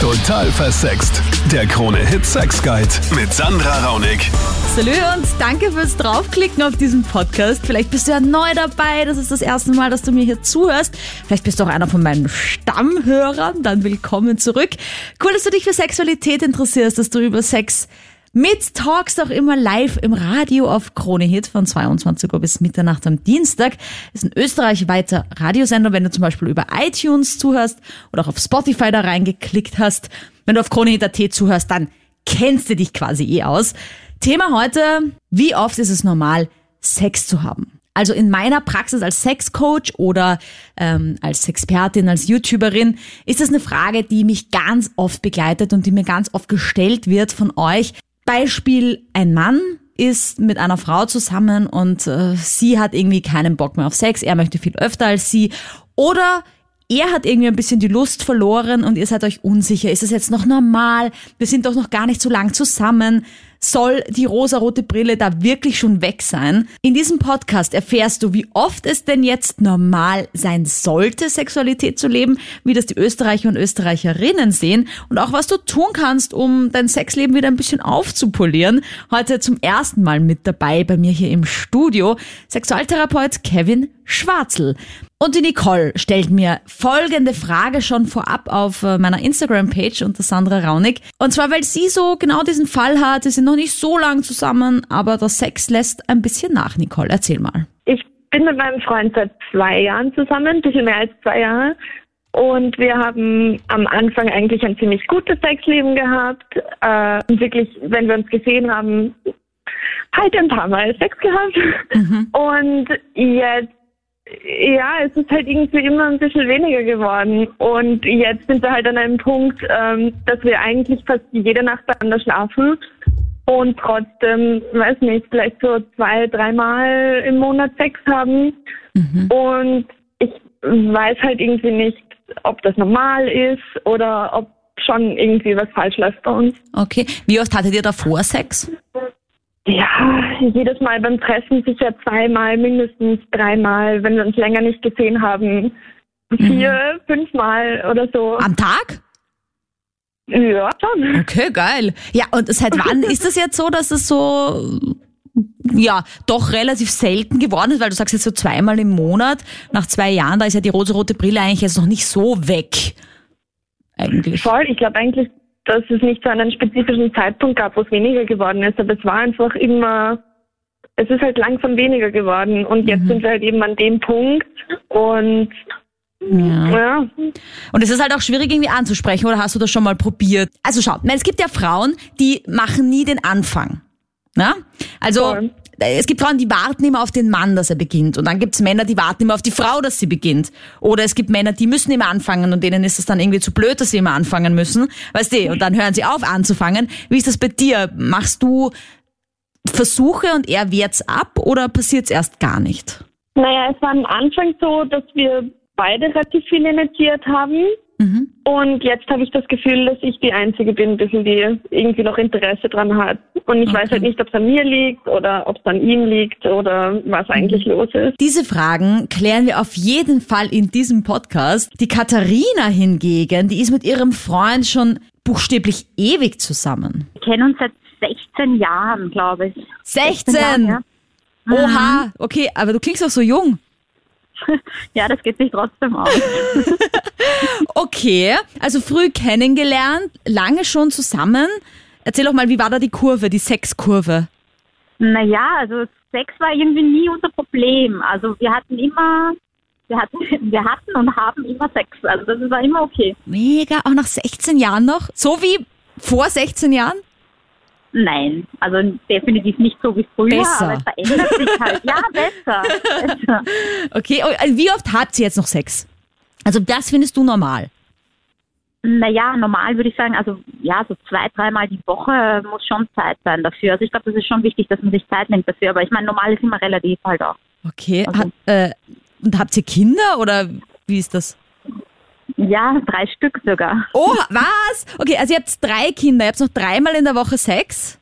Total versext. Der Krone-Hit Sex Guide mit Sandra Raunig. Salü und danke fürs Draufklicken auf diesen Podcast. Vielleicht bist du ja neu dabei, das ist das erste Mal, dass du mir hier zuhörst. Vielleicht bist du auch einer von meinen Stammhörern, dann willkommen zurück. Cool, dass du dich für Sexualität interessierst, dass du über Sex mit Talks auch immer live im Radio auf Krone Hit von 22 Uhr bis Mitternacht am Dienstag. Ist ein österreichweiter Radiosender, wenn du zum Beispiel über iTunes zuhörst oder auch auf Spotify da reingeklickt hast. Wenn du auf Krone Hit.at zuhörst, dann kennst du dich quasi eh aus. Thema heute, wie oft ist es normal, Sex zu haben? Also in meiner Praxis als Sexcoach oder ähm, als Expertin, als YouTuberin ist das eine Frage, die mich ganz oft begleitet und die mir ganz oft gestellt wird von euch. Beispiel, ein Mann ist mit einer Frau zusammen und äh, sie hat irgendwie keinen Bock mehr auf Sex, er möchte viel öfter als sie. Oder er hat irgendwie ein bisschen die Lust verloren und ihr seid euch unsicher. Ist es jetzt noch normal? Wir sind doch noch gar nicht so lang zusammen. Soll die rosarote Brille da wirklich schon weg sein? In diesem Podcast erfährst du, wie oft es denn jetzt normal sein sollte, Sexualität zu leben, wie das die Österreicher und Österreicherinnen sehen und auch was du tun kannst, um dein Sexleben wieder ein bisschen aufzupolieren. Heute zum ersten Mal mit dabei bei mir hier im Studio Sexualtherapeut Kevin Schwarzel. Und die Nicole stellt mir folgende Frage schon vorab auf äh, meiner Instagram-Page unter Sandra Raunig. Und zwar, weil sie so genau diesen Fall hat, sie sind noch nicht so lang zusammen, aber der Sex lässt ein bisschen nach, Nicole. Erzähl mal. Ich bin mit meinem Freund seit zwei Jahren zusammen, ein bisschen mehr als zwei Jahre. Und wir haben am Anfang eigentlich ein ziemlich gutes Sexleben gehabt. Äh, und wirklich, wenn wir uns gesehen haben, halt ein paar Mal Sex gehabt. Mhm. Und jetzt ja, es ist halt irgendwie immer ein bisschen weniger geworden. Und jetzt sind wir halt an einem Punkt, ähm, dass wir eigentlich fast jede Nacht beieinander schlafen und trotzdem, weiß nicht, vielleicht so zwei, dreimal im Monat Sex haben. Mhm. Und ich weiß halt irgendwie nicht, ob das normal ist oder ob schon irgendwie was falsch läuft bei uns. Okay. Wie oft hattet ihr davor Sex? Ja, jedes Mal beim Treffen sicher zweimal, mindestens dreimal, wenn wir uns länger nicht gesehen haben. Vier, mhm. fünfmal oder so. Am Tag? Ja, schon. Okay, geil. Ja, und seit wann ist das jetzt so, dass es so, ja, doch relativ selten geworden ist, weil du sagst jetzt so zweimal im Monat. Nach zwei Jahren, da ist ja die rosa-rote Brille eigentlich jetzt noch nicht so weg. Eigentlich. Voll, ich glaube eigentlich dass es nicht so einen spezifischen Zeitpunkt gab, wo es weniger geworden ist, aber es war einfach immer, es ist halt langsam weniger geworden und jetzt mhm. sind wir halt eben an dem Punkt und ja. ja. Und es ist halt auch schwierig irgendwie anzusprechen, oder hast du das schon mal probiert? Also schau, es gibt ja Frauen, die machen nie den Anfang. Na? Also Voll es gibt Frauen, die warten immer auf den Mann, dass er beginnt. Und dann gibt es Männer, die warten immer auf die Frau, dass sie beginnt. Oder es gibt Männer, die müssen immer anfangen und denen ist es dann irgendwie zu blöd, dass sie immer anfangen müssen. Weißt du, und dann hören sie auf anzufangen. Wie ist das bei dir? Machst du Versuche und er wehrt's ab oder passiert's erst gar nicht? Naja, es war am Anfang so, dass wir beide relativ viel initiiert haben. Mhm. Und jetzt habe ich das Gefühl, dass ich die Einzige bin, die irgendwie noch Interesse dran hat. Und ich okay. weiß halt nicht, ob es an mir liegt oder ob es an ihm liegt oder was mhm. eigentlich los ist. Diese Fragen klären wir auf jeden Fall in diesem Podcast. Die Katharina hingegen, die ist mit ihrem Freund schon buchstäblich ewig zusammen. Wir kennen uns seit 16 Jahren, glaube ich. 16? 16 Jahren, ja. Oha, mhm. okay, aber du klingst auch so jung. ja, das geht sich trotzdem aus. okay, also früh kennengelernt, lange schon zusammen. Erzähl doch mal, wie war da die Kurve, die Sexkurve? Naja, also Sex war irgendwie nie unser Problem. Also wir hatten immer, wir hatten, wir hatten und haben immer Sex. Also das war immer okay. Mega, auch nach 16 Jahren noch? So wie vor 16 Jahren? Nein, also definitiv nicht so wie früher, besser. aber es verändert sich halt. Ja, besser. besser. Okay, oh, also wie oft habt ihr jetzt noch Sex? Also das findest du normal? Naja, normal würde ich sagen, also ja, so zwei, dreimal die Woche muss schon Zeit sein dafür. Also ich glaube, das ist schon wichtig, dass man sich Zeit nimmt dafür, aber ich meine, normal ist immer relativ halt auch. Okay, also, Hat, äh, und habt ihr Kinder oder wie ist das? Ja, drei Stück sogar. Oh, was? Okay, also ihr habt drei Kinder, ihr habt noch dreimal in der Woche Sex?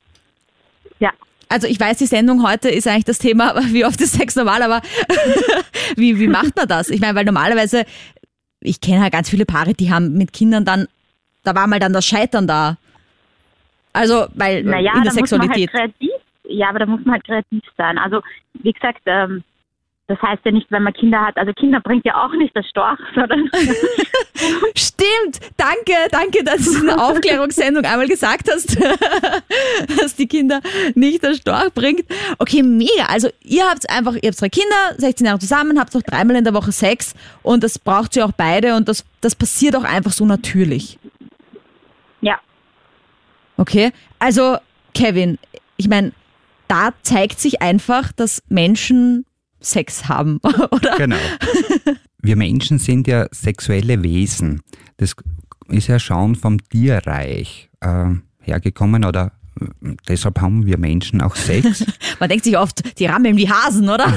Ja. Also ich weiß, die Sendung heute ist eigentlich das Thema, wie oft ist Sex normal, aber wie, wie macht man das? Ich meine, weil normalerweise, ich kenne halt ganz viele Paare, die haben mit Kindern dann da war mal dann das Scheitern da. Also, weil Naja, in der da muss man halt Sexualität. kreativ, ja, aber da muss man halt kreativ sein. Also, wie gesagt, ähm, das heißt ja nicht, wenn man Kinder hat, also Kinder bringt ja auch nicht das Storch, sondern Stimmt, danke, danke, dass du in der Aufklärungssendung einmal gesagt hast, dass die Kinder nicht der Storch bringt. Okay, mega. Also ihr habt einfach, ihr habt drei Kinder, 16 Jahre zusammen, habt noch dreimal in der Woche Sex und das braucht ihr auch beide und das, das passiert auch einfach so natürlich. ja, Okay, also Kevin, ich meine, da zeigt sich einfach, dass Menschen Sex haben, oder? Genau. Wir Menschen sind ja sexuelle Wesen. Das ist ja schon vom Tierreich äh, hergekommen oder deshalb haben wir Menschen auch Sex. Man denkt sich oft, die rammeln wie Hasen, oder?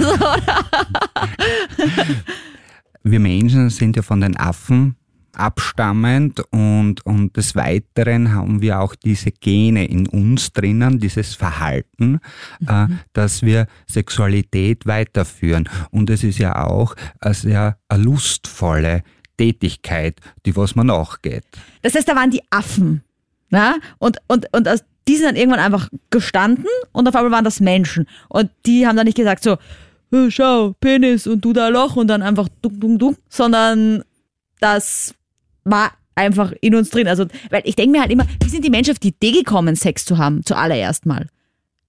Wir Menschen sind ja von den Affen abstammend und, und des Weiteren haben wir auch diese Gene in uns drinnen, dieses Verhalten, äh, dass wir Sexualität weiterführen. Und es ist ja auch eine sehr eine lustvolle Tätigkeit, die was man nachgeht. Das heißt, da waren die Affen. Na? Und, und, und aus- die sind dann irgendwann einfach gestanden und auf einmal waren das Menschen. Und die haben dann nicht gesagt so, "Äh, schau, Penis und du da Loch und dann einfach duck, duck, duck, sondern das war einfach in uns drin. Also, weil ich denke mir halt immer, wie sind die Menschen auf die Idee gekommen, Sex zu haben, zuallererst mal?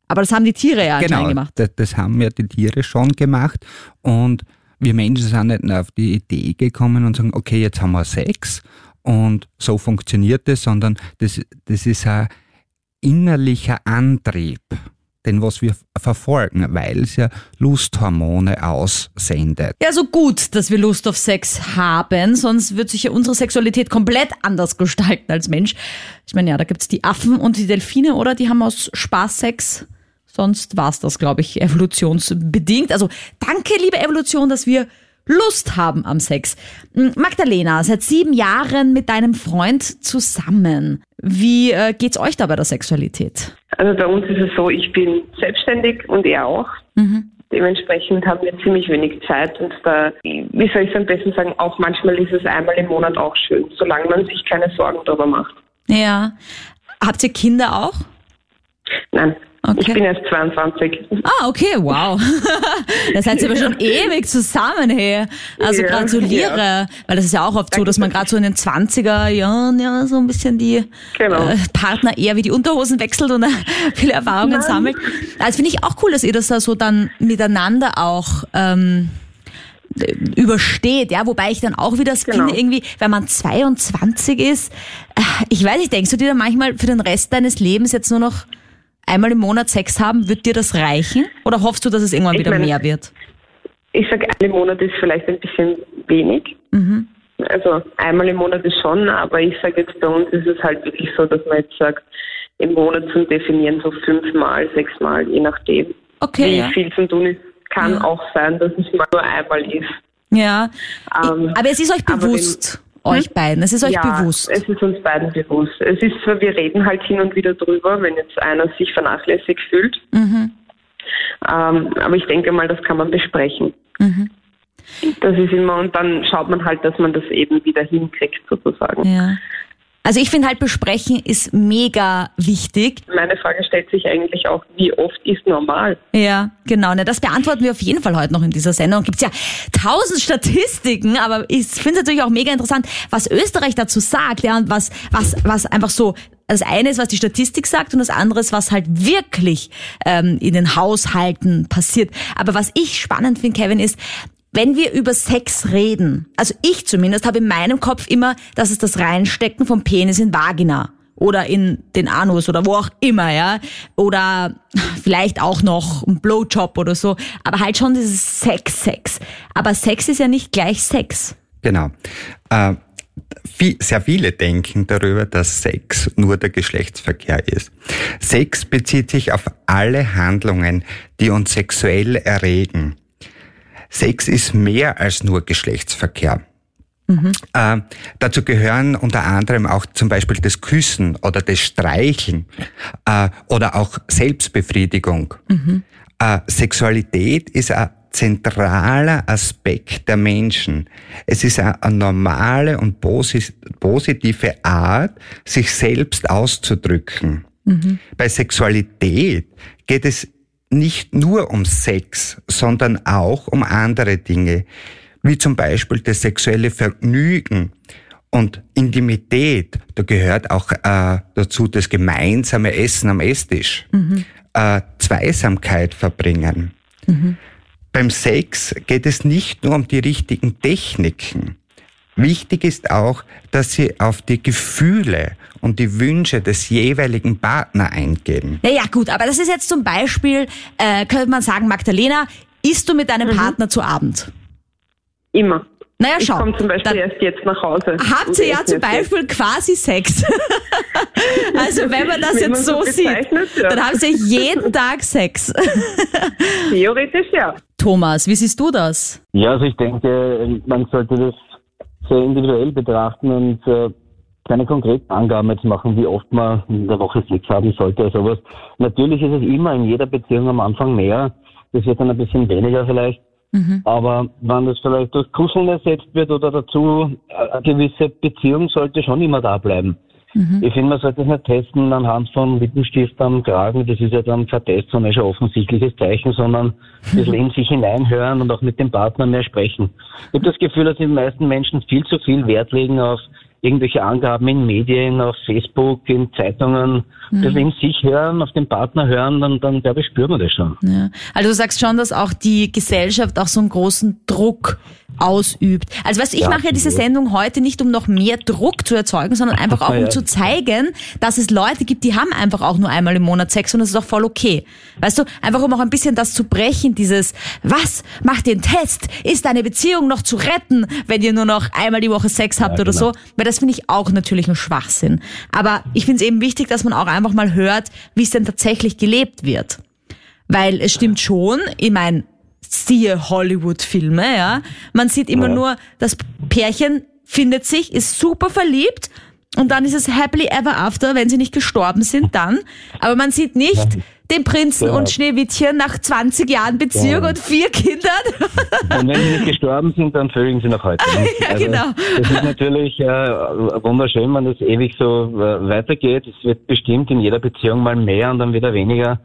Aber das haben die Tiere ja Genau, gemacht. das, das haben ja die Tiere schon gemacht und wir Menschen sind nicht nur auf die Idee gekommen und sagen, okay, jetzt haben wir Sex und so funktioniert es, sondern das, das ist ein innerlicher Antrieb, den was wir verfolgen, weil es ja Lusthormone aussendet. Ja, so gut, dass wir Lust auf Sex haben, sonst wird sich ja unsere Sexualität komplett anders gestalten als Mensch. Ich meine, ja, da gibt's die Affen und die Delfine, oder? Die haben aus Spaß Sex. Sonst war's das, glaube ich, evolutionsbedingt. Also danke, liebe Evolution, dass wir Lust haben am Sex. Hm, Magdalena, seit sieben Jahren mit deinem Freund zusammen. Wie äh, geht's euch da bei der Sexualität? Also bei uns ist es so, ich bin selbstständig und er auch. Dementsprechend haben wir ziemlich wenig Zeit und da, wie soll ich es am besten sagen, auch manchmal ist es einmal im Monat auch schön, solange man sich keine Sorgen darüber macht. Ja. Habt ihr Kinder auch? Nein, Okay. ich bin erst 22. Ah, okay, wow. da seid ihr aber schon ewig zusammen, hey. Also Ja, gratuliere. Weil das ist ja auch oft so, dass man gerade so in den 20er Jahren ja so ein bisschen die Genau. äh, Partner eher wie die Unterhosen wechselt und äh, viele Erfahrungen sammelt. Also finde ich auch cool, dass ihr das da so dann miteinander auch ähm, übersteht, ja, wobei ich dann auch wieder Genau. finde, irgendwie, wenn man 22 ist, äh, ich weiß nicht, denkst du dir dann manchmal für den Rest deines Lebens jetzt nur noch einmal im Monat Sex haben, wird dir das reichen? Oder hoffst du, dass es irgendwann Ich wieder meine- mehr wird? Ich sage, einmal im Monat ist vielleicht ein bisschen wenig. Also einmal im Monat ist schon, aber ich sage jetzt bei uns ist es halt wirklich so, dass man jetzt sagt, im Monat zum Definieren so fünfmal, sechsmal, je nachdem. Okay, wie ja. viel zum tun ist. Kann Ja. auch sein, dass es mal nur einmal ist. Ja. Ähm, aber es ist euch bewusst, euch beiden. Es ist euch ja, bewusst. es ist uns beiden bewusst. Es ist zwar, wir reden halt hin und wieder drüber, wenn jetzt einer sich vernachlässigt fühlt. Mhm. Ähm, aber ich denke mal, das kann man besprechen. Mhm. Das ist immer, und dann schaut man halt, dass man das eben wieder hinkriegt, sozusagen. Ja. Also ich finde halt, besprechen ist mega wichtig. Meine Frage stellt sich eigentlich auch, wie oft ist normal? Ja, genau. Ne, das beantworten wir auf jeden Fall heute noch in dieser Sendung. Gibt's ja tausend Statistiken, aber ich finde es natürlich auch mega interessant, was Österreich dazu sagt, ja, und was, was, was einfach so. Das eine ist, was die Statistik sagt, und das andere ist, was halt wirklich ähm, in den Haushalten passiert. Aber was ich spannend finde, Kevin, ist, wenn wir über Sex reden, also ich zumindest habe in meinem Kopf immer, dass es das Reinstecken vom Penis in Vagina oder in den Anus oder wo auch immer, ja. Oder vielleicht auch noch ein Blowjob oder so. Aber halt schon dieses Sex, Sex. Aber Sex ist ja nicht gleich Sex. Genau. Äh, viel, sehr viele denken darüber, dass Sex nur der Geschlechtsverkehr ist. Sex bezieht sich auf alle Handlungen, die uns sexuell erregen. Sex ist mehr als nur Geschlechtsverkehr. Äh, dazu gehören unter anderem auch zum Beispiel das Küssen oder das Streicheln äh, oder auch Selbstbefriedigung. Äh, Sexualität ist ein zentraler Aspekt der Menschen. Es ist eine, eine normale und positive Art, sich selbst auszudrücken. Mhm. Bei Sexualität geht es nicht nur um Sex, sondern auch um andere Dinge, wie zum Beispiel das sexuelle Vergnügen und Intimität. Da gehört auch äh, dazu das gemeinsame Essen am Esstisch, mhm. äh, Zweisamkeit verbringen. Mhm. Beim Sex geht es nicht nur um die richtigen Techniken. Wichtig ist auch, dass sie auf die Gefühle und die Wünsche des jeweiligen Partner eingehen. Naja gut, aber das ist jetzt zum Beispiel, äh, könnte man sagen, Magdalena, isst du mit deinem mhm. Partner zu Abend? Immer. Naja, schau. Ich komme zum Beispiel erst jetzt nach Hause. Habt ihr ja zum Beispiel jetzt. quasi Sex. also wenn man das jetzt so, so sieht, ja. dann haben sie jeden Tag Sex. Theoretisch ja. Thomas, wie siehst du das? Ja, also ich denke, man sollte das sehr individuell betrachten und äh, keine konkreten Angaben jetzt machen, wie oft man in der Woche Sex haben sollte oder sowas. Natürlich ist es immer in jeder Beziehung am Anfang mehr. Das wird dann ein bisschen weniger vielleicht. Mhm. Aber wenn das vielleicht durch Kuscheln ersetzt wird oder dazu, äh, eine gewisse Beziehung sollte schon immer da bleiben. Mhm. Ich finde, man sollte es nicht testen anhand von Lippenstift am Kragen. Das ist ja dann kein Test, sondern schon offensichtliches Zeichen, sondern ein bisschen in sich hineinhören und auch mit dem Partner mehr sprechen. Ich habe das Gefühl, dass die meisten Menschen viel zu viel Wert legen auf irgendwelche Angaben in Medien, auf Facebook, in Zeitungen, mhm. das in sich hören, auf den Partner hören, dann, dann glaube ich, spürt man das schon. Ja. Also du sagst schon, dass auch die Gesellschaft auch so einen großen Druck ausübt. Also weißt du, ich ja, mache ja diese Sendung heute nicht, um noch mehr Druck zu erzeugen, sondern einfach auch, um ja. zu zeigen, dass es Leute gibt, die haben einfach auch nur einmal im Monat Sex und das ist auch voll okay. Weißt du, einfach um auch ein bisschen das zu brechen, dieses, was, mach den Test, ist deine Beziehung noch zu retten, wenn ihr nur noch einmal die Woche Sex habt ja, oder genau. so, weil das finde ich auch natürlich ein Schwachsinn. Aber ich finde es eben wichtig, dass man auch einfach mal hört, wie es denn tatsächlich gelebt wird. Weil es stimmt schon, ich meine, siehe Hollywood-Filme, ja. Man sieht immer ja. nur, das Pärchen findet sich, ist super verliebt und dann ist es happily ever after, wenn sie nicht gestorben sind, dann. Aber man sieht nicht den Prinzen ja. und Schneewittchen nach 20 Jahren Beziehung ja. und vier Kindern. Und wenn sie nicht gestorben sind, dann vögeln sie noch heute. ja, also, genau. Das ist natürlich äh, wunderschön, wenn das ewig so äh, weitergeht. Es wird bestimmt in jeder Beziehung mal mehr und dann wieder weniger.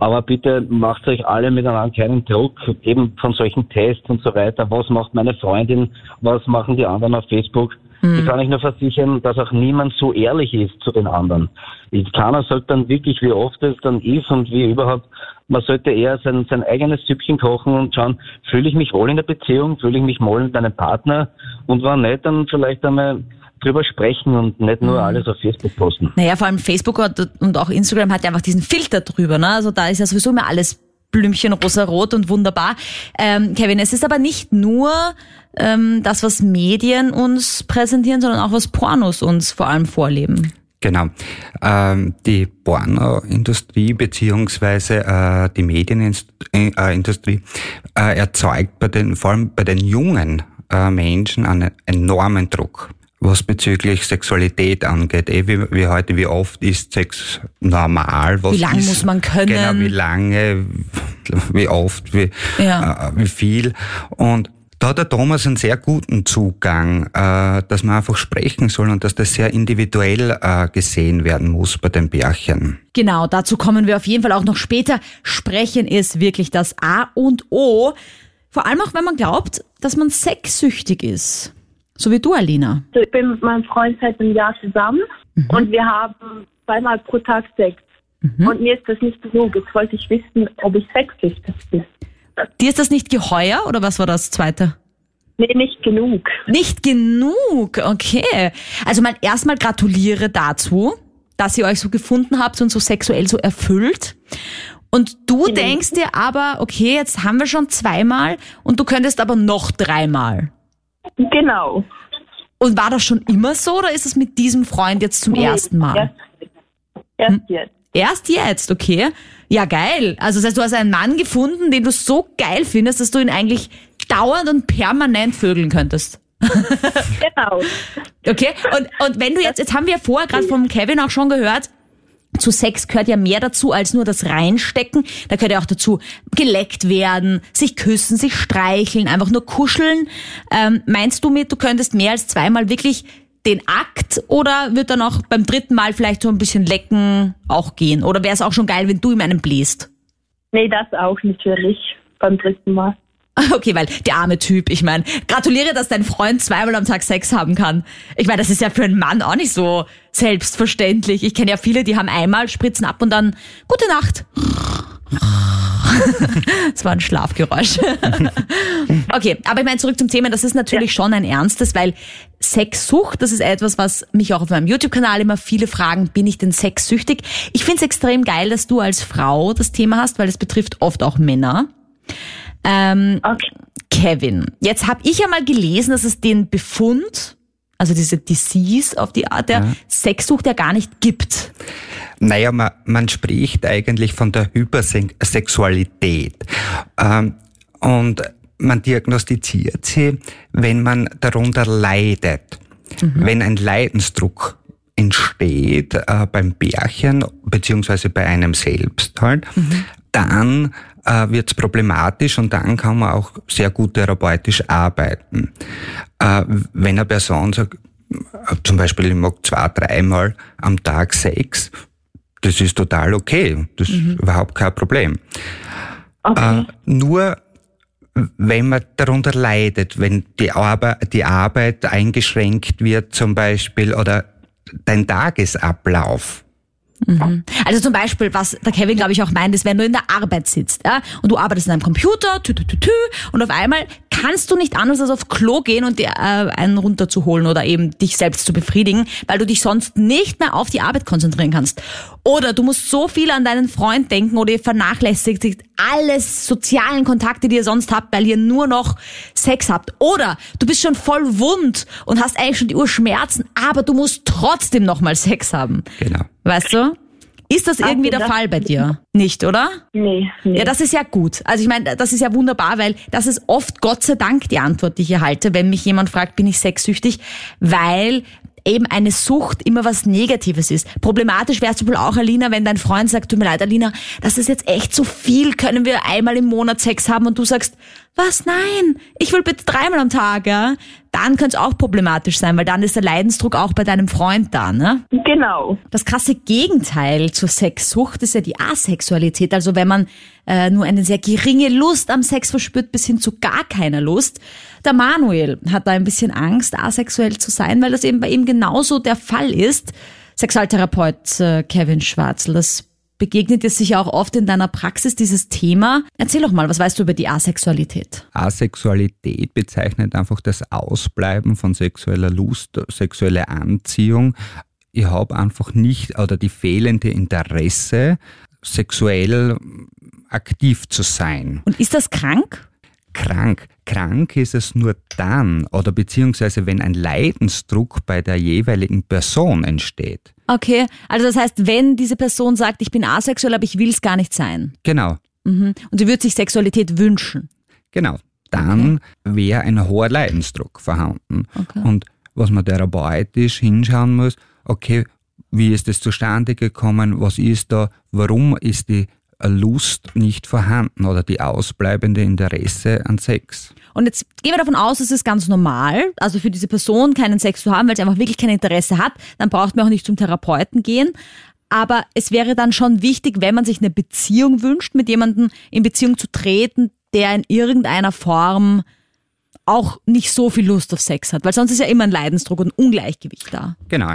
Aber bitte macht euch alle miteinander keinen Druck, eben von solchen Tests und so weiter. Was macht meine Freundin? Was machen die anderen auf Facebook? Mhm. Ich kann euch nur versichern, dass auch niemand so ehrlich ist zu den anderen. Keiner sagt dann wirklich, wie oft es dann ist und wie überhaupt. Man sollte eher sein, sein eigenes Süppchen kochen und schauen, fühle ich mich wohl in der Beziehung, fühle ich mich wohl mit meinem Partner und wenn nicht, dann vielleicht einmal drüber sprechen und nicht nur mhm. alles auf Facebook posten. Naja, vor allem Facebook und auch Instagram hat ja einfach diesen Filter drüber. Ne? Also da ist ja sowieso immer alles Blümchen rosa-rot und wunderbar. Ähm, Kevin, es ist aber nicht nur ähm, das, was Medien uns präsentieren, sondern auch was Pornos uns vor allem vorleben. Genau. Ähm, die Pornoindustrie beziehungsweise äh, die Medienindustrie äh, erzeugt bei den, vor allem bei den jungen äh, Menschen einen enormen Druck was bezüglich Sexualität angeht. Eh, wie, wie heute, wie oft ist Sex normal? Was wie lange muss man können? Genau, wie lange, wie oft, wie, ja. äh, wie viel. Und da hat der Thomas einen sehr guten Zugang, äh, dass man einfach sprechen soll und dass das sehr individuell äh, gesehen werden muss bei den Bärchen. Genau, dazu kommen wir auf jeden Fall auch noch später. Sprechen ist wirklich das A und O. Vor allem auch, wenn man glaubt, dass man sexsüchtig ist. So wie du, Alina. Also ich bin mit meinem Freund seit einem Jahr zusammen mhm. und wir haben zweimal pro Tag Sex. Mhm. Und mir ist das nicht genug. Jetzt wollte ich wissen, ob ich sexsüchtig bin. Dir ist das nicht geheuer oder was war das zweite? Nee, nicht genug. Nicht genug, okay. Also mal erstmal gratuliere dazu, dass ihr euch so gefunden habt und so sexuell so erfüllt. Und du genau. denkst dir aber, okay, jetzt haben wir schon zweimal und du könntest aber noch dreimal. Genau. Und war das schon immer so oder ist es mit diesem Freund jetzt zum nee, ersten Mal? Erst, erst hm? jetzt. Erst jetzt, okay. Ja, geil. Also das heißt, du hast einen Mann gefunden, den du so geil findest, dass du ihn eigentlich dauernd und permanent vögeln könntest. genau. Okay, und, und wenn du jetzt, jetzt haben wir vorher gerade vom Kevin auch schon gehört, zu Sex gehört ja mehr dazu als nur das Reinstecken. Da gehört ja auch dazu geleckt werden, sich küssen, sich streicheln, einfach nur kuscheln. Ähm, meinst du mit, du könntest mehr als zweimal wirklich den Akt oder wird dann auch beim dritten Mal vielleicht so ein bisschen lecken auch gehen? Oder wäre es auch schon geil, wenn du ihm einen bläst? Nee, das auch natürlich beim dritten Mal. Okay, weil der arme Typ, ich meine, gratuliere, dass dein Freund zweimal am Tag Sex haben kann. Ich meine, das ist ja für einen Mann auch nicht so selbstverständlich. Ich kenne ja viele, die haben einmal, spritzen ab und dann gute Nacht. Das war ein Schlafgeräusch. Okay, aber ich meine, zurück zum Thema, das ist natürlich schon ein ernstes, weil Sexsucht, das ist etwas, was mich auch auf meinem YouTube-Kanal immer viele fragen, bin ich denn sexsüchtig? Ich finde es extrem geil, dass du als Frau das Thema hast, weil es betrifft oft auch Männer. Ähm, Okay. Kevin, jetzt habe ich ja mal gelesen, dass es den Befund, also diese Disease auf die Art der Sexsucht ja gar nicht gibt. Naja, man, man spricht eigentlich von der Hypersexualität. Ähm, und man diagnostiziert sie, wenn man darunter leidet. Wenn ein Leidensdruck entsteht äh, beim Bärchen, beziehungsweise bei einem selbst halt, dann äh, wird es problematisch und dann kann man auch sehr gut therapeutisch arbeiten. Äh, wenn eine Person sagt, äh, zum Beispiel, ich mag zwei, dreimal am Tag Sex, das ist total okay. Das ist überhaupt kein Problem. Okay. Äh, nur wenn man darunter leidet, wenn die Arbeit, die Arbeit eingeschränkt wird zum Beispiel oder dein Tagesablauf. Also zum Beispiel, was der Kevin, glaube ich, auch meint, ist, wenn du in der Arbeit sitzt ja, und du arbeitest in einem Computer tü, tü, tü, tü, und auf einmal kannst du nicht anders als aufs Klo gehen und dir äh, einen runterzuholen oder eben dich selbst zu befriedigen, weil du dich sonst nicht mehr auf die Arbeit konzentrieren kannst. Oder du musst so viel an deinen Freund denken oder ihr vernachlässigt alles sozialen Kontakte, die ihr sonst habt, weil ihr nur noch Sex habt. Oder du bist schon voll wund und hast eigentlich schon die Urschmerzen, aber du musst trotzdem nochmal Sex haben. Genau. Weißt du? Ist das irgendwie der das- Fall bei dir? Nicht, oder? Nee, nee. Ja, das ist ja gut. Also ich meine, das ist ja wunderbar, weil das ist oft Gott sei Dank die Antwort, die ich erhalte, wenn mich jemand fragt, bin ich sexsüchtig, weil eben eine Sucht immer was Negatives ist. Problematisch wäre zum Beispiel auch, Alina, wenn dein Freund sagt, tut mir leid, Alina, das ist jetzt echt zu viel, können wir einmal im Monat Sex haben und du sagst, was, nein, ich will bitte dreimal am Tag, ja? Dann könnte es auch problematisch sein, weil dann ist der Leidensdruck auch bei deinem Freund da, ne? genau. Das krasse Gegenteil zur Sexsucht ist ja die Asexualität. Also wenn man äh, nur eine sehr geringe Lust am Sex verspürt, bis hin zu gar keiner Lust. Der Manuel hat da ein bisschen Angst, asexuell zu sein, weil das eben bei ihm genauso der Fall ist. Sexualtherapeut äh, Kevin Schwarzel, das begegnet dir sicher auch oft in deiner Praxis, dieses Thema. Erzähl doch mal, was weißt du über die Asexualität? Asexualität bezeichnet einfach das Ausbleiben von sexueller Lust, sexuelle Anziehung. Ich habe einfach nicht oder die fehlende Interesse, sexuell aktiv zu sein. Und ist das krank? Krank. Krank ist es nur dann oder beziehungsweise wenn ein Leidensdruck bei der jeweiligen Person entsteht. Okay, also das heißt, wenn diese Person sagt, ich bin asexuell, aber ich will es gar nicht sein. Genau. Mhm. Und sie würde sich Sexualität wünschen. Genau. Dann wäre ein hoher Leidensdruck vorhanden. Okay. Und was man therapeutisch hinschauen muss, okay, wie ist es zustande gekommen, was ist da, warum ist die Lust nicht vorhanden oder die ausbleibende Interesse an Sex. Und jetzt gehen wir davon aus, es ist ganz normal, also für diese Person keinen Sex zu haben, weil sie einfach wirklich kein Interesse hat, dann braucht man auch nicht zum Therapeuten gehen. Aber es wäre dann schon wichtig, wenn man sich eine Beziehung wünscht, mit jemandem in Beziehung zu treten, der in irgendeiner Form auch nicht so viel Lust auf Sex hat, weil sonst ist ja immer ein Leidensdruck und ein Ungleichgewicht da. Genau.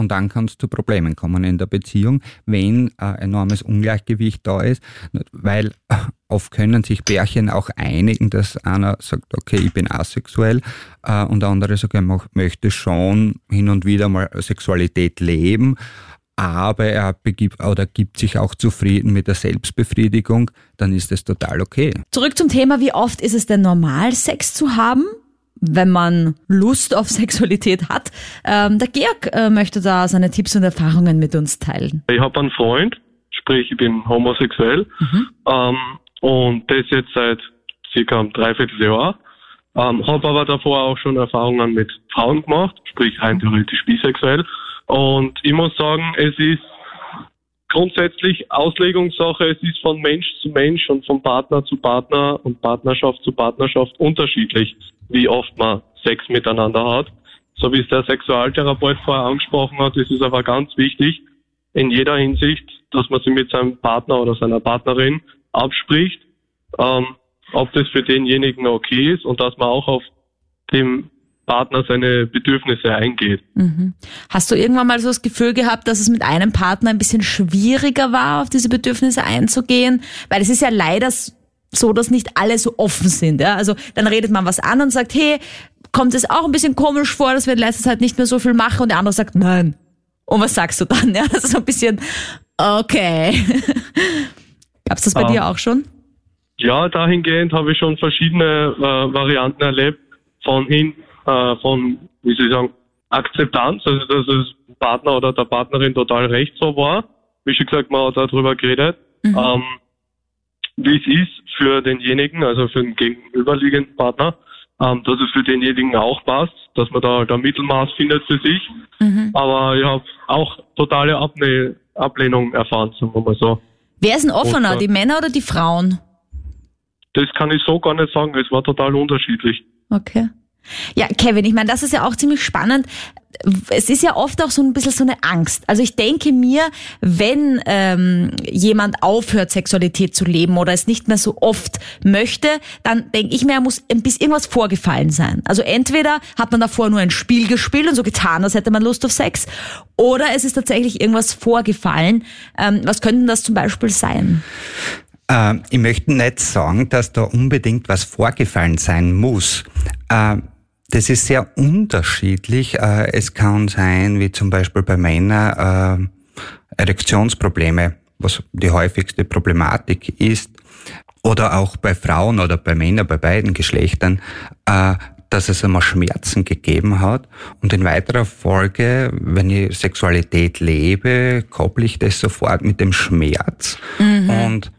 Und dann kann es zu Problemen kommen in der Beziehung, wenn ein enormes Ungleichgewicht da ist, weil oft können sich Pärchen auch einigen, dass einer sagt, okay, ich bin asexuell äh, und der andere sagt, er möchte schon hin und wieder mal Sexualität leben, aber er begibt oder gibt sich auch zufrieden mit der Selbstbefriedigung, dann ist das total okay. Zurück zum Thema, wie oft ist es denn normal, Sex zu haben? Wenn man Lust auf Sexualität hat. Ähm, der Georg äh, möchte da seine Tipps und Erfahrungen mit uns teilen. Ich habe einen Freund, sprich ich bin homosexuell ähm, und das jetzt seit circa einem Dreivierteljahr. Ähm, habe aber davor auch schon Erfahrungen mit Frauen gemacht, sprich rein theoretisch bisexuell. Und ich muss sagen, es ist grundsätzlich Auslegungssache. Es ist von Mensch zu Mensch und von Partner zu Partner und Partnerschaft zu Partnerschaft unterschiedlich, wie oft man Sex miteinander hat. So wie es der Sexualtherapeut vorher angesprochen hat, ist es aber ganz wichtig, in jeder Hinsicht, dass man sich mit seinem Partner oder seiner Partnerin abspricht, ähm, ob das für denjenigen okay ist und dass man auch auf dem Partner seine Bedürfnisse eingeht. Mhm. Hast du irgendwann mal so das Gefühl gehabt, dass es mit einem Partner ein bisschen schwieriger war, auf diese Bedürfnisse einzugehen? Weil es ist ja leider so, dass nicht alle so offen sind. Ja? Also dann redet man was an und sagt, hey, kommt es auch ein bisschen komisch vor, dass wir in letzter Zeit nicht mehr so viel machen und der andere sagt, nein. Und was sagst du dann? Ja, das ist so ein bisschen, okay. Gab's das bei Ähm, dir auch schon? Ja, dahingehend habe ich schon verschiedene äh, Varianten erlebt, von hin, äh, von, wie soll ich sagen, Akzeptanz, also dass es Partner oder der Partnerin total recht so war. Wie schon gesagt, man hat darüber geredet, ähm, wie es ist für denjenigen, also für den gegenüberliegenden Partner, ähm, dass es für denjenigen auch passt, dass man da halt ein Mittelmaß findet für sich. Aber ich habe auch totale Able Ablehnung erfahren, sagen wir mal so. Wer ist denn offener, Und, äh, die Männer oder die Frauen? Das kann ich so gar nicht sagen, es war total unterschiedlich. Okay. Ja, Kevin, ich meine, das ist ja auch ziemlich spannend. Es ist ja oft auch so ein bisschen so eine Angst. Also ich denke mir, wenn ähm, jemand aufhört, Sexualität zu leben oder es nicht mehr so oft möchte, dann denke ich mir, er muss ein bisschen irgendwas vorgefallen sein. Also entweder hat man davor nur ein Spiel gespielt und so getan, als hätte man Lust auf Sex, oder es ist tatsächlich irgendwas vorgefallen. Ähm, was könnte denn das zum Beispiel sein? Äh, ich möchte nicht sagen, dass da unbedingt was vorgefallen sein muss. Äh, das ist sehr unterschiedlich. Äh, es kann sein, wie zum Beispiel bei Männern, äh, Erektionsprobleme, was die häufigste Problematik ist. Oder auch bei Frauen oder bei Männern, bei beiden Geschlechtern, äh, dass es einmal Schmerzen gegeben hat. Und in weiterer Folge, wenn ich Sexualität lebe, kopple ich das sofort mit dem Schmerz. Und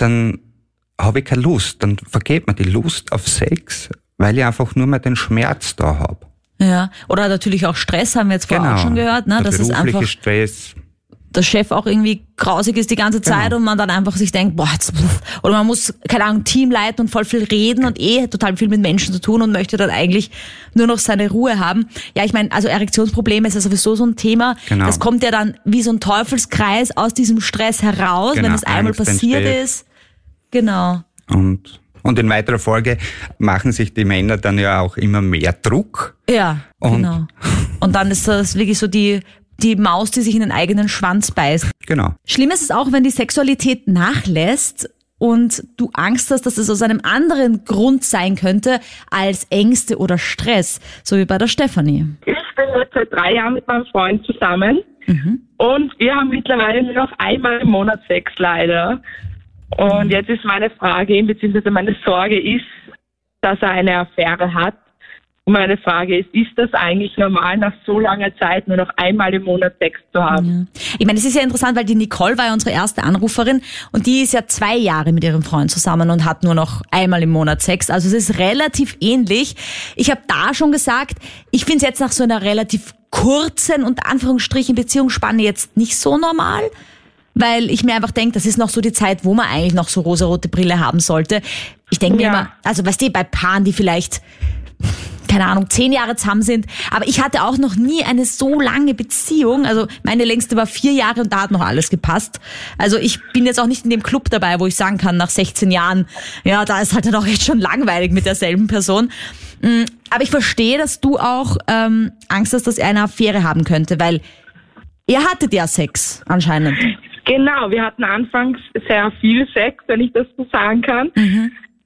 dann habe ich keine Lust. Dann vergeht mir die Lust auf Sex, weil ich einfach nur mehr den Schmerz da habe. Ja, oder natürlich auch Stress, haben wir jetzt vorher auch schon gehört, ne? Der Das ist einfach Stress. der Chef auch irgendwie grausig ist die ganze Zeit Genau. und man dann einfach sich denkt, boah, jetzt, oder man muss, keine Ahnung, Team leiten und voll viel reden und eh total viel mit Menschen zu tun und möchte dann eigentlich nur noch seine Ruhe haben. Ja, ich meine, also Erektionsprobleme ist ja sowieso so ein Thema. Genau. Das kommt ja dann wie so ein Teufelskreis aus diesem Stress heraus, wenn Genau, es einmal Angst passiert entsteht. ist. Genau. Und, und in weiterer Folge machen sich die Männer dann ja auch immer mehr Druck. Ja, Und- genau. Und dann ist das wirklich so die, die Maus, die sich in den eigenen Schwanz beißt. Genau. Schlimm ist es auch, wenn die Sexualität nachlässt und du Angst hast, dass es aus einem anderen Grund sein könnte als Ängste oder Stress, so wie bei der Stefanie. Ich bin jetzt seit drei Jahren mit meinem Freund zusammen und wir haben mittlerweile nur noch einmal im Monat Sex leider. Und jetzt ist meine Frage, beziehungsweise meine Sorge ist, dass er eine Affäre hat. Und meine Frage ist, ist das eigentlich normal, nach so langer Zeit nur noch einmal im Monat Sex zu haben? Ich meine, es ist ja interessant, weil die Nicole war ja unsere erste Anruferin und die ist ja zwei Jahre mit ihrem Freund zusammen und hat nur noch einmal im Monat Sex. Also es ist relativ ähnlich. Ich habe da schon gesagt, ich finde es jetzt nach so einer relativ kurzen und Anführungsstrichen Beziehungsspanne jetzt nicht so normal. Weil ich mir einfach denke, das ist noch so die Zeit, wo man eigentlich noch so rosarote Brille haben sollte. Ich denke mir Ja. immer, also weißt du, bei Paaren, die vielleicht keine Ahnung, zehn Jahre zusammen sind. Aber ich hatte auch noch nie eine so lange Beziehung. Also meine längste war vier Jahre und da hat noch alles gepasst. Also ich bin jetzt auch nicht in dem Club dabei, wo ich sagen kann, nach 16 Jahren, ja, da ist halt dann auch echt schon langweilig mit derselben Person. Mm, Aber ich verstehe, dass du auch ähm, Angst hast, dass er eine Affäre haben könnte, weil ihr hattet ja Sex anscheinend. Genau, wir hatten anfangs sehr viel Sex, wenn ich das so sagen kann.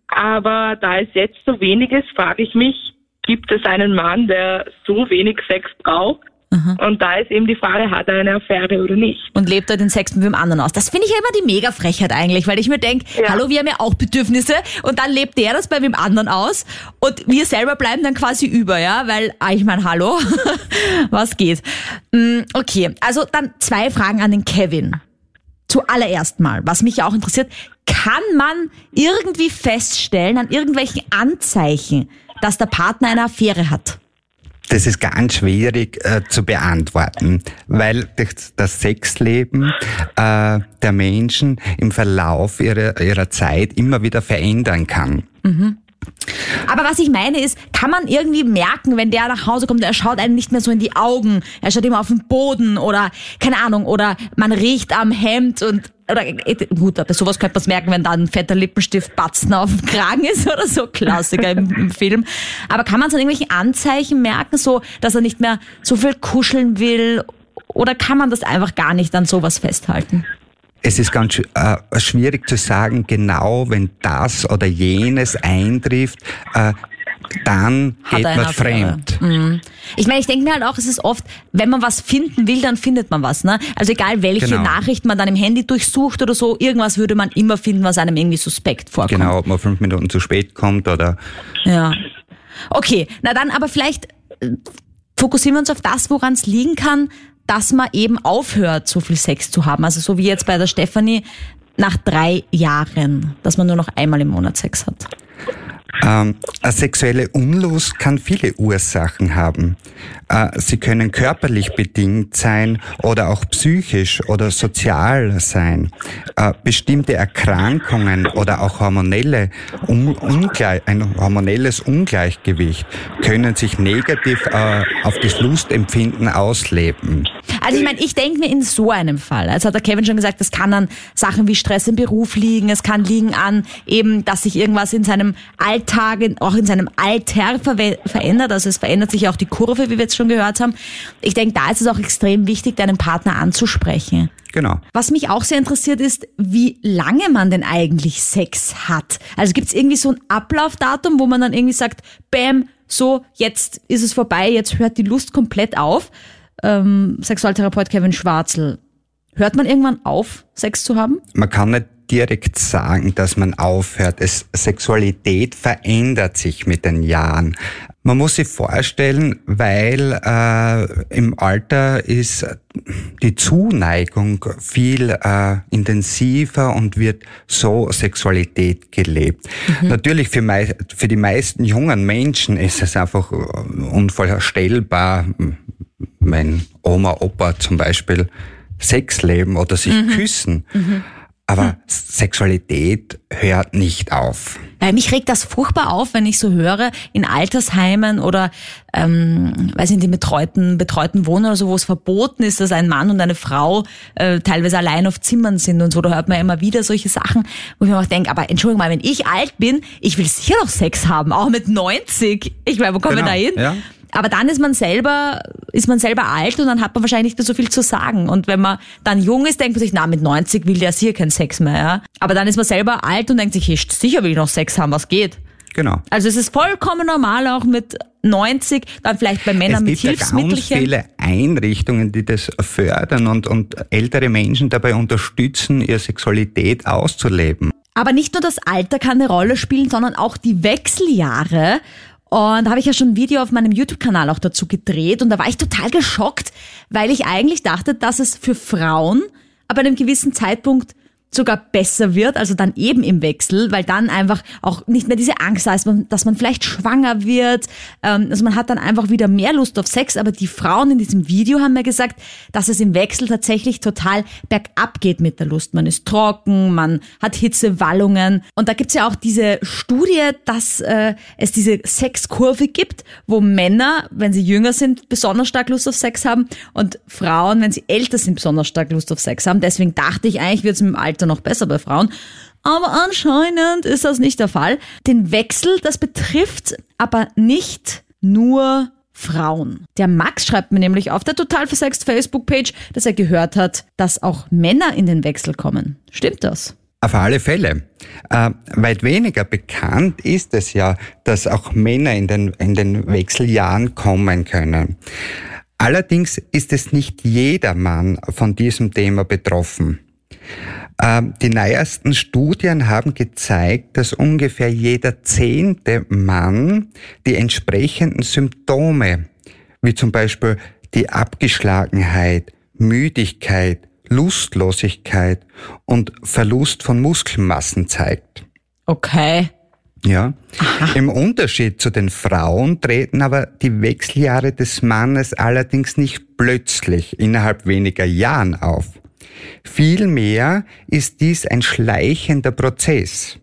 Aber da es jetzt so wenig ist, frage ich mich, gibt es einen Mann, der so wenig Sex braucht? Und da ist eben die Frage, hat er eine Affäre oder nicht? und lebt er den Sex mit dem anderen aus. Das finde ich ja immer die Mega-Frechheit eigentlich, weil ich mir denke, Ja. hallo, wir haben ja auch Bedürfnisse und dann lebt der das bei wem anderen aus und wir selber bleiben dann quasi über, ja, weil, ah, ich meine, hallo, was geht? Mm, Okay, also dann zwei Fragen an den Kevin. Zuallererst mal, was mich ja auch interessiert, kann man irgendwie feststellen an irgendwelchen Anzeichen, dass der Partner eine Affäre hat? Das ist ganz schwierig äh, zu beantworten, weil das, das Sexleben äh, der Menschen im Verlauf ihrer, ihrer Zeit immer wieder verändern kann. Mhm. Aber was ich meine ist, kann man irgendwie merken, wenn der nach Hause kommt, er schaut einem nicht mehr so in die Augen, er schaut immer auf den Boden oder keine Ahnung, oder man riecht am Hemd und oder gut, aber sowas könnte man merken, wenn da ein fetter Lippenstift Batzen auf dem Kragen ist oder so, Klassiker im, im, Film. Aber kann man es an irgendwelchen Anzeichen merken, so dass er nicht mehr so viel kuscheln will? Oder kann man das einfach gar nicht an sowas festhalten? Es ist ganz äh, schwierig zu sagen, genau wenn das oder jenes eintrifft, äh, dann Hat geht man fremd. Mhm. Ich meine, ich denke mir halt auch, es ist oft, wenn man was finden will, dann findet man was. Ne? Also egal, welche genau. Nachricht man dann im Handy durchsucht oder so, irgendwas würde man immer finden, was einem irgendwie suspekt vorkommt. Genau, ob man fünf Minuten zu spät kommt oder... Ja. Okay, na dann aber vielleicht äh, fokussieren wir uns auf das, woran es liegen kann, dass man eben aufhört, so viel Sex zu haben. Also so wie jetzt bei der Stefanie nach drei Jahren, dass man nur noch einmal im Monat Sex hat. Ähm, sexuelle Unlust kann viele Ursachen haben. Äh, sie können körperlich bedingt sein oder auch psychisch oder sozial sein. Äh, bestimmte Erkrankungen oder auch hormonelle Un Ungleich ein hormonelles Ungleichgewicht können sich negativ äh, auf das Lustempfinden ausleben. Also ich meine, ich denke mir in so einem Fall, als hat der Kevin schon gesagt, das kann an Sachen wie Stress im Beruf liegen, es kann liegen an eben, dass sich irgendwas in seinem Alltag, auch in seinem Alter verändert. Also es verändert sich auch die Kurve, wie wir jetzt schon gehört haben. Ich denke, da ist es auch extrem wichtig, deinen Partner anzusprechen. Genau. Was mich auch sehr interessiert ist, wie lange man denn eigentlich Sex hat. Also gibt es irgendwie so ein Ablaufdatum, wo man dann irgendwie sagt, bam, so, jetzt ist es vorbei, jetzt hört die Lust komplett auf ähm, Sexualtherapeut Kevin Schwarzel. Hört man irgendwann auf, Sex zu haben? Man kann nicht direkt sagen, dass man aufhört. Es, Sexualität verändert sich mit den Jahren. Man muss sich vorstellen, weil äh, im Alter ist die Zuneigung viel äh, intensiver und wird so Sexualität gelebt. Mhm. Natürlich für, mei für die meisten jungen Menschen ist es einfach unvorstellbar, wenn Oma, Opa zum Beispiel Sex leben oder sich mhm. küssen. Mhm. Aber hm. Sexualität hört nicht auf. Weil mich regt das furchtbar auf, wenn ich so höre, in Altersheimen oder, ähm, weiß nicht, in betreuten, betreuten Wohnen oder so, wo es verboten ist, dass ein Mann und eine Frau äh, teilweise allein auf Zimmern sind und so. Da hört man immer wieder solche Sachen, wo ich mir auch denke, aber Entschuldigung mal, wenn ich alt bin, ich will sicher noch Sex haben, auch mit 90. Ich meine, wo kommen genau, wir da hin? Ja. Aber dann ist man selber, ist man selber alt und dann hat man wahrscheinlich nicht mehr so viel zu sagen. Und wenn man dann jung ist, denkt man sich, na, mit 90 will der sicher keinen Sex mehr, ja. Aber dann ist man selber alt und denkt sich, hey, sicher will ich noch Sex haben, was geht. Genau. Also es ist vollkommen normal, auch mit 90, dann vielleicht bei Männern mit Hilfsmittelchen. Es gibt ja ganz viele Einrichtungen, die das fördern und, und ältere Menschen dabei unterstützen, ihre Sexualität auszuleben. Aber nicht nur das Alter kann eine Rolle spielen, sondern auch die Wechseljahre. Und da habe ich ja schon ein Video auf meinem YouTube-Kanal auch dazu gedreht. Und da war ich total geschockt, weil ich eigentlich dachte, dass es für Frauen ab einem gewissen Zeitpunkt sogar besser wird, also dann eben im Wechsel, weil dann einfach auch nicht mehr diese Angst da ist, dass man vielleicht schwanger wird. Ähm, also man hat dann einfach wieder mehr Lust auf Sex, aber die Frauen in diesem Video haben mir gesagt, dass es im Wechsel tatsächlich total bergab geht mit der Lust. Man ist trocken, man hat Hitzewallungen und da gibt's ja auch diese Studie, dass äh, es diese Sexkurve gibt, wo Männer, wenn sie jünger sind, besonders stark Lust auf Sex haben und Frauen, wenn sie älter sind, besonders stark Lust auf Sex haben. Deswegen dachte ich eigentlich, wird es im Alter noch besser bei Frauen. Aber anscheinend ist das nicht der Fall. Den Wechsel, das betrifft aber nicht nur Frauen. Der Max schreibt mir nämlich auf der total versext Facebook-Page, dass er gehört hat, dass auch Männer in den Wechsel kommen. Stimmt das? Auf alle Fälle. Äh, weit weniger bekannt ist es ja, dass auch Männer in den, in den Wechseljahren kommen können. Allerdings ist es nicht jeder Mann von diesem Thema betroffen. Ähm, die neuesten Studien haben gezeigt, dass ungefähr jeder zehnte Mann die entsprechenden Symptome, wie zum Beispiel die Abgeschlagenheit, Müdigkeit, Lustlosigkeit und Verlust von Muskelmassen zeigt. Okay. Ja. Im Unterschied zu den Frauen treten aber die Wechseljahre des Mannes allerdings nicht plötzlich innerhalb weniger Jahren auf. Vielmehr ist dies ein schleichender Prozess,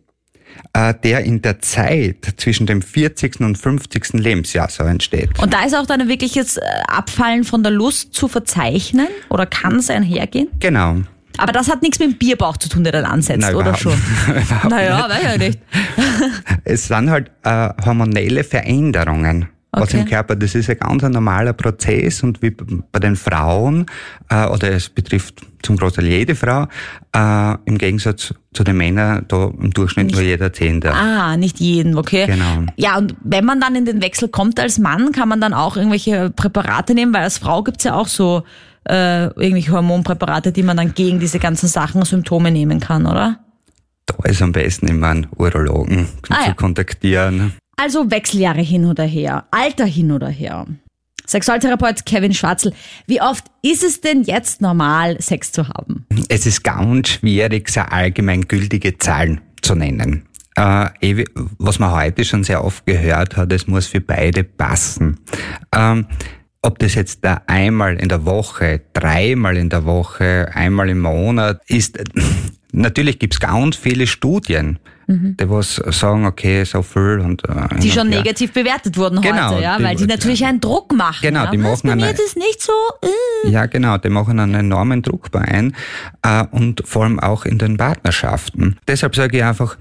äh, der in der Zeit zwischen dem 40. und 50. Lebensjahr so entsteht. Und da ist auch dann wirklich jetzt äh, Abfallen von der Lust zu verzeichnen oder kann es einhergehen? Genau. Aber das hat nichts mit dem Bierbauch zu tun, der dann ansetzt, Nein, oder schon? Naja, weiß ja nicht. Es sind halt äh, hormonelle Veränderungen. Was Okay. im Körper, das ist ein ganz normaler Prozess und wie bei den Frauen, äh, oder es betrifft zum Großteil jede Frau, äh, im Gegensatz zu den Männern, da im Durchschnitt nur jeder Zehnte. Ah, nicht jeden, okay. Genau. Ja, und wenn man dann in den Wechsel kommt als Mann, kann man dann auch irgendwelche Präparate nehmen, weil als Frau gibt's ja auch so äh, irgendwelche Hormonpräparate, die man dann gegen diese ganzen Sachen, Symptome nehmen kann, oder? Da ist am besten immer einen Urologen Ah, zu ja. kontaktieren. Also Wechseljahre hin oder her, Alter hin oder her. Sexualtherapeut Kevin Schwarzel, wie oft ist es denn jetzt normal, Sex zu haben? Es ist ganz schwierig, so allgemeingültige Zahlen zu nennen. Äh, was man heute schon sehr oft gehört hat, es muss für beide passen. Ähm, ob das jetzt da einmal in der Woche, dreimal in der Woche, einmal im Monat ist, natürlich gibt's ganz viele Studien, die was sagen, okay, so viel und äh, Die schon her. negativ bewertet wurden Genau, heute, ja, die- weil die natürlich einen Druck machen. Genau, ja. die machen bei mir das nicht so. Äh. Ja, genau, die machen einen enormen Druck bei ein äh, und vor allem auch in den Partnerschaften. Deshalb sage ich einfach,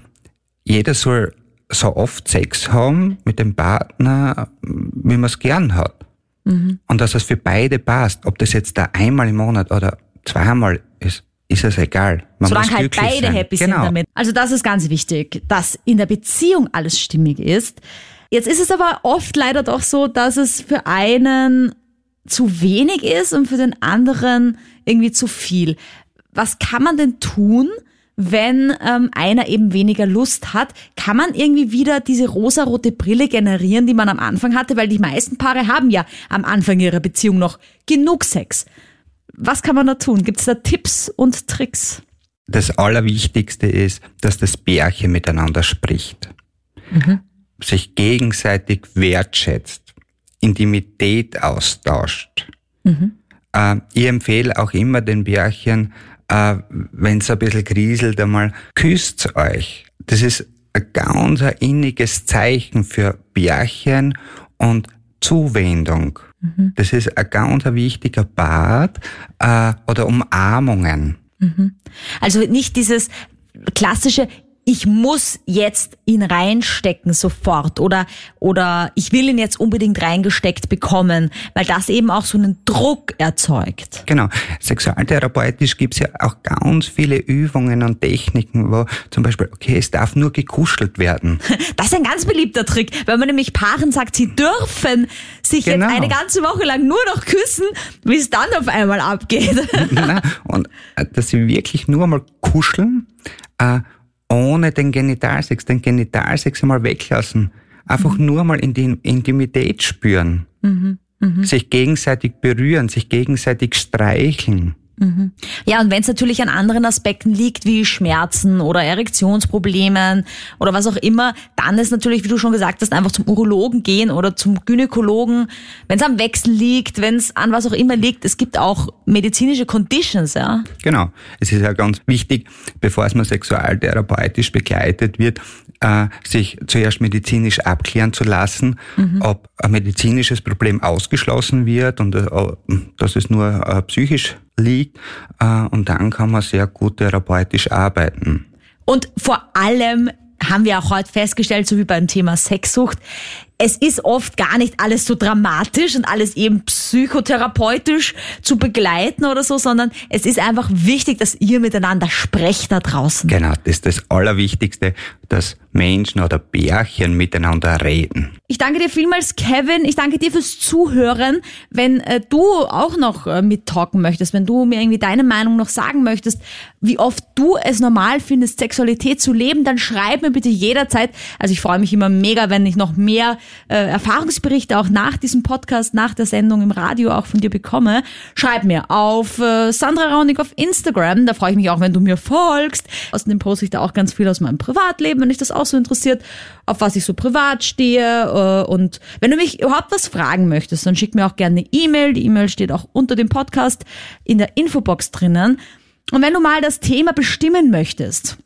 jeder soll so oft Sex haben mit dem Partner, wie man es gern hat. Mhm. Und dass es für beide passt. Ob das jetzt da einmal im Monat oder zweimal ist, ist es egal. Man Solange muss halt beide sein. happy genau. sind damit. Also das ist ganz wichtig, dass in der Beziehung alles stimmig ist. Jetzt ist es aber oft leider doch so, dass es für einen zu wenig ist und für den anderen irgendwie zu viel. Was kann man denn tun, wenn ähm, einer eben weniger Lust hat? Kann man irgendwie wieder diese rosarote Brille generieren, die man am Anfang hatte? Weil die meisten Paare haben ja am Anfang ihrer Beziehung noch genug Sex. Was kann man da tun? Gibt es da Tipps und Tricks? Das Allerwichtigste ist, dass das Pärchen miteinander spricht, sich gegenseitig wertschätzt, Intimität austauscht. Äh, ich empfehle auch immer den Pärchen, äh, wenn es ein bisschen kriselt, einmal küsst euch. Das ist ein ganz ein inniges Zeichen für Pärchen und Zuwendung. Das ist ein ganz wichtiger Part äh, oder Umarmungen. Also nicht dieses klassische, ich muss jetzt ihn reinstecken sofort oder, oder ich will ihn jetzt unbedingt reingesteckt bekommen, weil das eben auch so einen Druck erzeugt. Genau. Sexualtherapeutisch gibt's ja auch ganz viele Übungen und Techniken, wo zum Beispiel, okay, es darf nur gekuschelt werden. Das ist ein ganz beliebter Trick, weil man nämlich Paaren sagt, sie dürfen sich Genau. jetzt eine ganze Woche lang nur noch küssen, wie es dann auf einmal abgeht. Na, und äh, dass sie wirklich nur mal kuscheln, äh, ohne den Genitalsex, den Genitalsex einmal weglassen. Einfach nur mal in die Intimität spüren. Sich gegenseitig berühren, sich gegenseitig streicheln. Ja, und wenn es natürlich an anderen Aspekten liegt, wie Schmerzen oder Erektionsproblemen oder was auch immer, dann ist natürlich, wie du schon gesagt hast, einfach zum Urologen gehen oder zum Gynäkologen. Wenn es am Wechsel liegt, wenn es an was auch immer liegt, es gibt auch medizinische Conditions, ja. Genau. Es ist ja ganz wichtig, bevor es mal sexualtherapeutisch begleitet wird, äh, sich zuerst medizinisch abklären zu lassen, ob ein medizinisches Problem ausgeschlossen wird und äh, dass es nur äh, psychisch liegt. Äh, und dann kann man sehr gut therapeutisch arbeiten. Und vor allem haben wir auch heute festgestellt, so wie beim Thema Sexsucht, es ist oft gar nicht alles so dramatisch und alles eben psychotherapeutisch zu begleiten oder so, sondern es ist einfach wichtig, dass ihr miteinander sprecht da draußen. Genau, das ist das Allerwichtigste, dass Menschen oder Pärchen miteinander reden. Ich danke dir vielmals, Kevin. Ich danke dir fürs Zuhören. Wenn äh, du auch noch äh, mittalken möchtest, wenn du mir irgendwie deine Meinung noch sagen möchtest, wie oft du es normal findest, Sexualität zu leben, dann schreib mir bitte jederzeit. Also ich freue mich immer mega, wenn ich noch mehr äh, Erfahrungsberichte auch nach diesem Podcast, nach der Sendung im Radio auch von dir bekomme, schreib mir auf äh, Sandra Raunig auf Instagram. Da freue ich mich auch, wenn du mir folgst. Außerdem poste ich da auch ganz viel aus meinem Privatleben, wenn dich das auch so interessiert, auf was ich so privat stehe. Äh, und wenn du mich überhaupt was fragen möchtest, dann schick mir auch gerne eine E-Mail. Die E-Mail steht auch unter dem Podcast in der Infobox drinnen. Und wenn du mal das Thema bestimmen möchtest,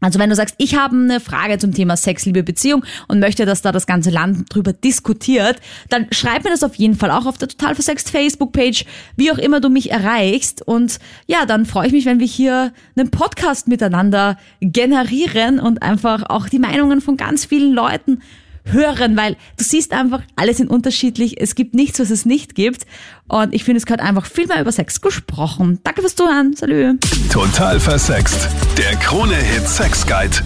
also wenn du sagst, ich habe eine Frage zum Thema Sex, Liebe, Beziehung und möchte, dass da das ganze Land drüber diskutiert, dann schreib mir das auf jeden Fall auch auf der Total Versext Facebook-Page, wie auch immer du mich erreichst. Und ja, dann freue ich mich, wenn wir hier einen Podcast miteinander generieren und einfach auch die Meinungen von ganz vielen Leuten hören, weil du siehst einfach, alle sind unterschiedlich, es gibt nichts, was es nicht gibt. Und ich finde, es gehört einfach viel mehr über Sex gesprochen. Danke fürs Zuhören. Salü. Total versext. Der Krone-Hit Sex Guide.